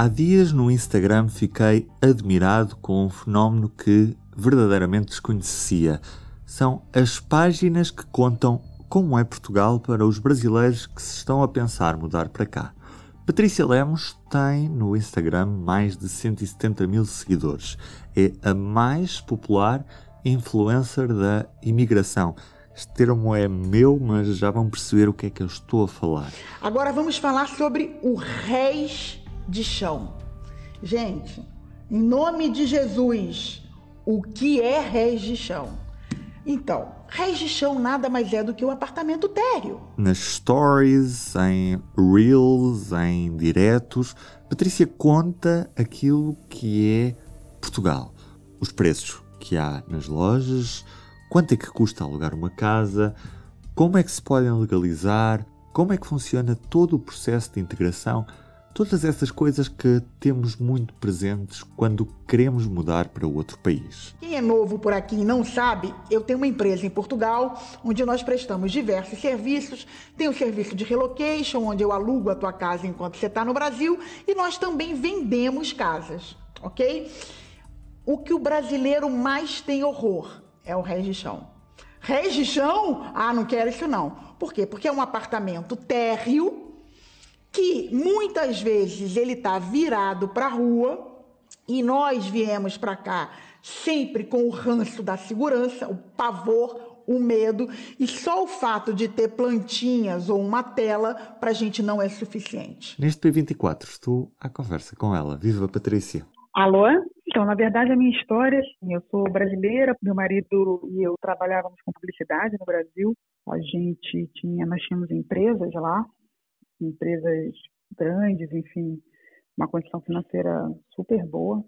Há dias no Instagram fiquei admirado com um fenómeno que verdadeiramente desconhecia. São as páginas que contam como é Portugal para os brasileiros que se estão a pensar mudar para cá. Patrícia Lemos tem no Instagram mais de 170 mil seguidores. É a mais popular influencer da imigração. Este termo é meu, mas já vão perceber o que é que eu estou a falar. Agora vamos falar sobre o Reis de Chão. Gente, em nome de Jesus, o que é Reis de Chão? Então, Reis de Chão nada mais é do que um apartamento térreo. Nas stories, em reels, em diretos, Patrícia conta aquilo que é Portugal. Os preços que há nas lojas, quanto é que custa alugar uma casa, como é que se podem legalizar, como é que funciona todo o processo de integração, todas essas coisas que temos muito presentes quando queremos mudar para outro país. Quem é novo por aqui e não sabe, eu tenho uma empresa em Portugal onde nós prestamos diversos serviços. Tem o serviço de relocation, onde eu alugo a tua casa enquanto você está no Brasil, e nós também vendemos casas, ok? O que o brasileiro mais tem horror é o Reis de Chão. Reis de Chão? Ah, não quero isso não. Por quê? Porque é um apartamento térreo que muitas vezes ele está virado para a rua e nós viemos para cá sempre com o ranço da segurança, o pavor, o medo, e só o fato de ter plantinhas ou uma tela para a gente não é suficiente. Neste P24 estou à conversa com ela. Viva Patrícia! Alô? Então, na verdade, a minha história, assim, eu sou brasileira, meu marido e eu trabalhávamos com publicidade no Brasil. A gente tinha, nós tínhamos empresas lá, empresas grandes, enfim, uma condição financeira super boa.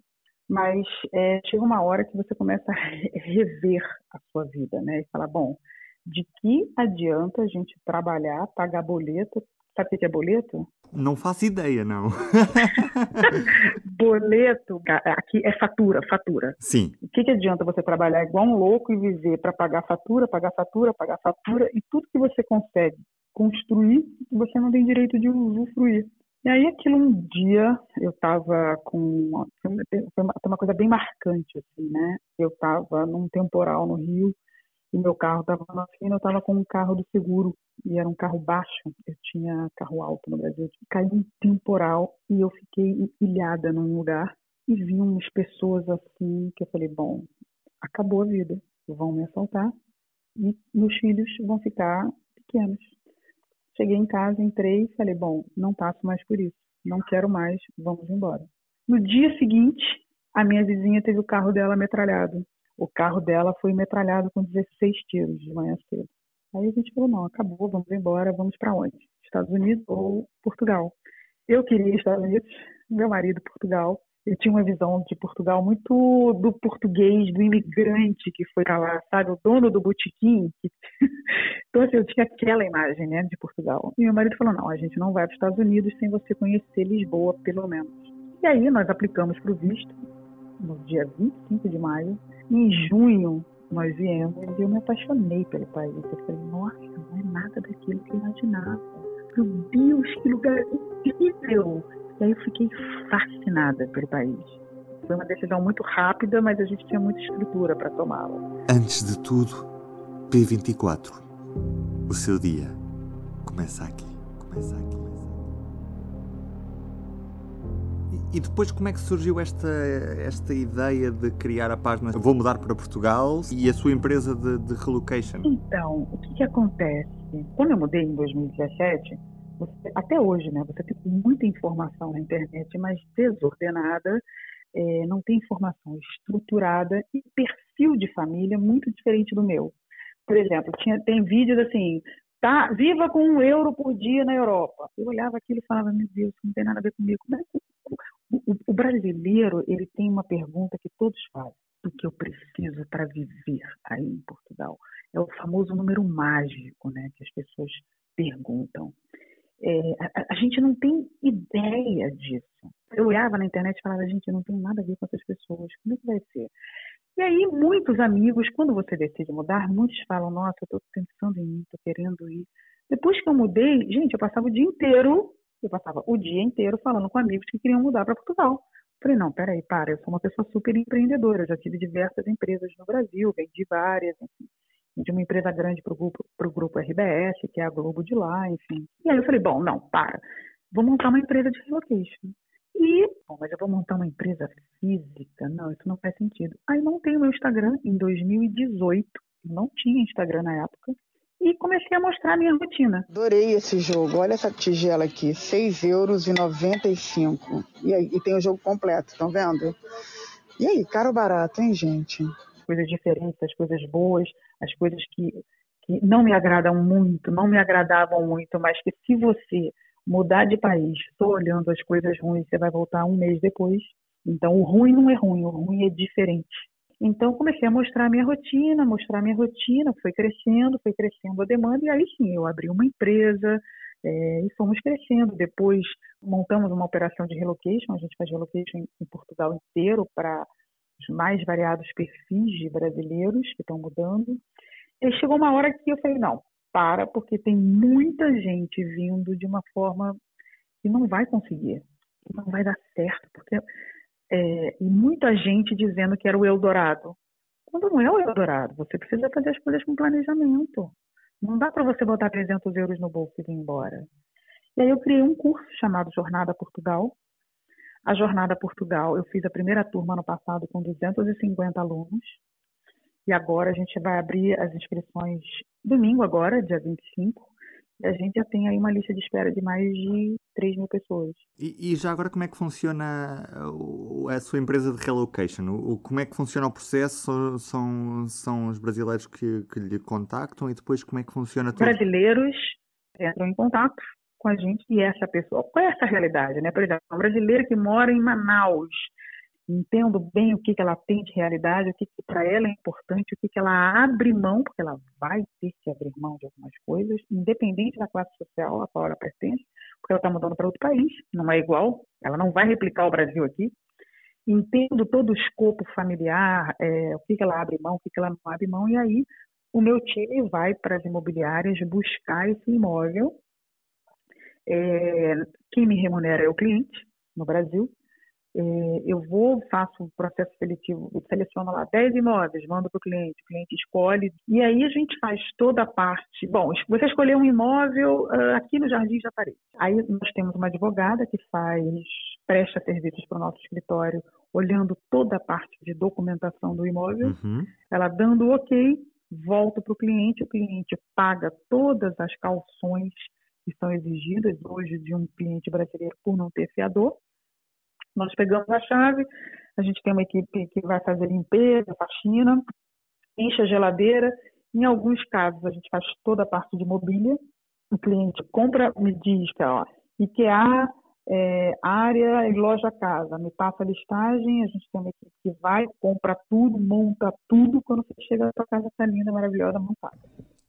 Mas é, chega uma hora que você começa a rever a sua vida, né? E falar, bom, de que adianta a gente trabalhar, pagar boleto, Sabe o que é boleto? Não faço ideia, não. boleto, aqui é fatura, fatura. Sim. O que, que adianta você trabalhar igual um louco e viver para pagar fatura, pagar fatura, pagar fatura e tudo que você consegue construir, você não tem direito de usufruir. E aí aquilo um dia eu estava com foi uma, uma coisa bem marcante assim, né? Eu estava num temporal no Rio e meu carro estava na fina, eu estava com um carro do seguro e era um carro baixo. Eu tinha carro alto no Brasil. Caiu um temporal e eu fiquei ilhada num lugar e vi umas pessoas assim que eu falei, bom, acabou a vida, vão me assaltar e meus filhos vão ficar pequenos. Cheguei em casa, entrei e falei, bom, não passo mais por isso, não quero mais, vamos embora. No dia seguinte, a minha vizinha teve o carro dela metralhado. O carro dela foi metralhado com 16 tiros de manhã cedo. Aí a gente falou, não, acabou, vamos embora, vamos para onde? Estados Unidos ou Portugal? Eu queria Estados Unidos, meu marido Portugal. Eu tinha uma visão de Portugal muito do português, do imigrante que foi para lá, sabe? O dono do botequim. então, assim, eu tinha aquela imagem, né, de Portugal. E meu marido falou, não, a gente não vai para os Estados Unidos sem você conhecer Lisboa, pelo menos. E aí nós aplicamos para o visto no dia 25 de maio. Em junho, nós viemos e eu me apaixonei pelo país. Eu falei, nossa, não é nada daquilo que eu imaginava. Meu Deus, que lugar incrível! E aí eu fiquei fascinada pelo país. Foi uma decisão muito rápida, mas a gente tinha muita estrutura para tomá-la. Antes de tudo, P24. O seu dia começa aqui. Começa aqui. E depois como é que surgiu esta, esta ideia de criar a página Vou Mudar para Portugal e a sua empresa de, de relocation? Então, o que, que acontece? Quando eu mudei em 2017, você, até hoje, né, você tem muita informação na internet, mas desordenada, é, não tem informação estruturada e perfil de família muito diferente do meu. Por exemplo, tinha, tem vídeos assim, tá, viva com um euro por dia na Europa. Eu olhava aquilo e falava, meu Deus, não tem nada a ver comigo. Que o, o brasileiro ele tem uma pergunta que todos fazem: o que eu preciso para viver aí em Portugal? É o famoso número mágico, né, que as pessoas perguntam. É, a, a, gente não tem ideia disso. Eu olhava na internet e falava, gente, eu não tenho nada a ver com essas pessoas, como é que vai ser? E aí, muitos amigos, quando você decide mudar, muitos falam, nossa, eu estou pensando em ir, estou querendo ir. Depois que eu mudei, gente, eu passava o dia inteiro Eu passava o dia inteiro falando com amigos que queriam mudar para Portugal. Falei, não, peraí, para, eu sou uma pessoa super empreendedora, eu já tive diversas empresas no Brasil, vendi várias, enfim. De uma empresa grande para o grupo, grupo RBS, que é a Globo de lá, enfim. E aí eu falei, bom, não, para, vou montar uma empresa de relocation. E, bom, mas eu vou montar uma empresa física? Não, isso não faz sentido. Aí montei o meu Instagram em 2018, não tinha Instagram na época, e comecei a mostrar a minha rotina. Adorei esse jogo. Olha essa tigela aqui, R$ 6,95. E aí, e tem o jogo completo, estão vendo? E aí, caro barato, hein, gente? Coisas diferentes, as coisas boas, as coisas que, que não me agradam muito, não me agradavam muito, mas que se você mudar de país, estou olhando as coisas ruins, você vai voltar um mês depois. Então, o ruim não é ruim, o ruim é diferente. Então, comecei a mostrar a minha rotina, mostrar a minha rotina, foi crescendo, foi crescendo a demanda, e aí sim, eu abri uma empresa é, e fomos crescendo. Depois, montamos uma operação de relocation, a gente faz relocation em, em Portugal inteiro para os mais variados perfis de brasileiros que estão mudando. E chegou uma hora que eu falei, não, para, porque tem muita gente vindo de uma forma que não vai conseguir, que não vai dar certo, porque é, e muita gente dizendo que era o Eldorado. Quando não é o Eldorado, você precisa fazer as coisas com planejamento. Não dá para você botar 300 euros no bolso e vir embora. E aí eu criei um curso chamado Jornada Portugal. A Jornada Portugal, eu fiz a primeira turma no passado com 250 alunos. E agora a gente vai abrir as inscrições domingo agora, dia 25 a gente já tem aí uma lista de espera de mais de 3 mil pessoas. E, e já agora como é que funciona a sua empresa de relocation? O, como é que funciona o processo? São, são os brasileiros que, que lhe contactam e depois como é que funciona tudo? Brasileiros entram em contato com a gente e essa pessoa, qual é essa realidade, né? Por exemplo, um brasileiro que mora em Manaus, entendo bem o que, que ela tem de realidade, o que, que para ela é importante, o que, que ela abre mão, porque ela vai ter que abrir mão de algumas coisas, independente da classe social a qual ela pertence, porque ela está mudando para outro país, não é igual, ela não vai replicar o Brasil aqui. Entendo todo o escopo familiar, é, o que, que ela abre mão, o que, que ela não abre mão, e aí o meu time vai para as imobiliárias buscar esse imóvel. É, quem me remunera é o cliente no Brasil, é, eu vou, faço o processo seletivo, seleciono lá 10 imóveis, mando para o cliente, o cliente escolhe, e aí a gente faz toda a parte. Bom, você escolheu um imóvel uh, aqui no Jardim Japaré. Aí nós temos uma advogada que faz, presta serviços para o nosso escritório, olhando toda a parte de documentação do imóvel, uhum. ela dando ok, volta para o cliente, o cliente paga todas as calções que são exigidas hoje de um cliente brasileiro por não ter fiador, nós pegamos a chave, a gente tem uma equipe que vai fazer limpeza, faxina, enche a geladeira. Em alguns casos, a gente faz toda a parte de mobília. O cliente compra, me diz que, ó, IKEA, é, área e loja casa, me passa a listagem, a gente tem uma equipe que vai, compra tudo, monta tudo, quando você chega na sua casa está linda, maravilhosa, montada.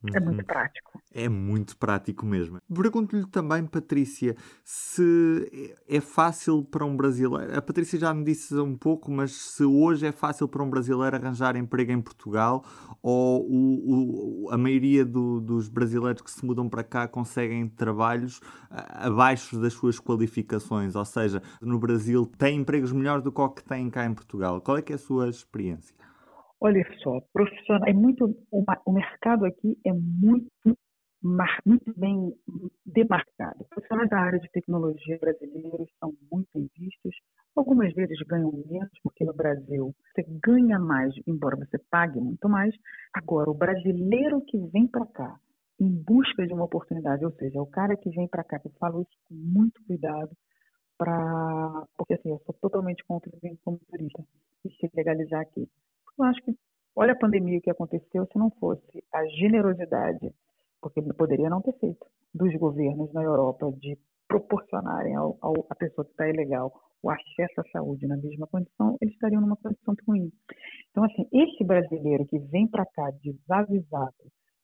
É muito uhum. prático. É muito prático mesmo. Pergunto-lhe também, Patrícia, se é fácil para um brasileiro. A Patrícia já me disse um pouco, mas se hoje é fácil para um brasileiro arranjar emprego em Portugal ou o, o, a maioria do, dos brasileiros que se mudam para cá conseguem trabalhos abaixo das suas qualificações? Ou seja, no Brasil tem empregos melhores do que o que tem cá em Portugal. Qual é que é a sua experiência? Olha só, profissional, é muito, o mercado aqui é muito, muito bem demarcado. Profissionais da área de tecnologia brasileiros são muito bem vistos. Algumas vezes ganham menos, porque no Brasil você ganha mais, embora você pague muito mais. Agora, o brasileiro que vem para cá em busca de uma oportunidade, ou seja, o cara que vem para cá, eu falo isso com muito cuidado, pra, porque assim, eu sou totalmente contra o como turista e se legalizar aqui. Eu acho que, olha a pandemia que aconteceu, se não fosse a generosidade, porque poderia não ter feito, dos governos na Europa de proporcionarem ao, ao, à pessoa que está ilegal o acesso à saúde na mesma condição, eles estariam numa condição ruim. Então, assim, esse brasileiro que vem para cá desavisado,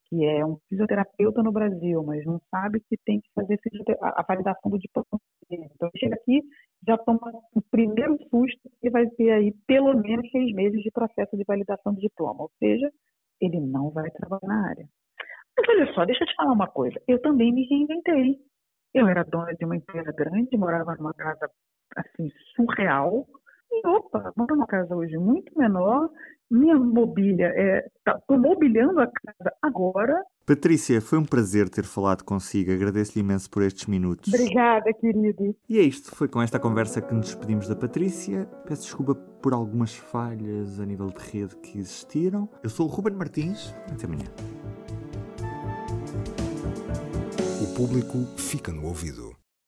que é um fisioterapeuta no Brasil, mas não sabe que tem que fazer a validação do diploma. Então, chega aqui, já toma o primeiro susto e vai ter aí pelo menos seis meses de processo de validação do diploma. Ou seja, ele não vai trabalhar na área. Mas olha só, deixa eu te falar uma coisa. Eu também me reinventei. Eu era dona de uma empresa grande, morava numa casa assim surreal. E opa, moro numa casa hoje muito menor, minha mobília é. Estou tá, mobiliando a casa agora. Patrícia, foi um prazer ter falado consigo. Agradeço-lhe imenso por estes minutos. Obrigada, querido. E é isto. Foi com esta conversa que nos despedimos da Patrícia. Peço desculpa por algumas falhas a nível de rede que existiram. Eu sou o Ruben Martins. Até amanhã. O público fica no ouvido.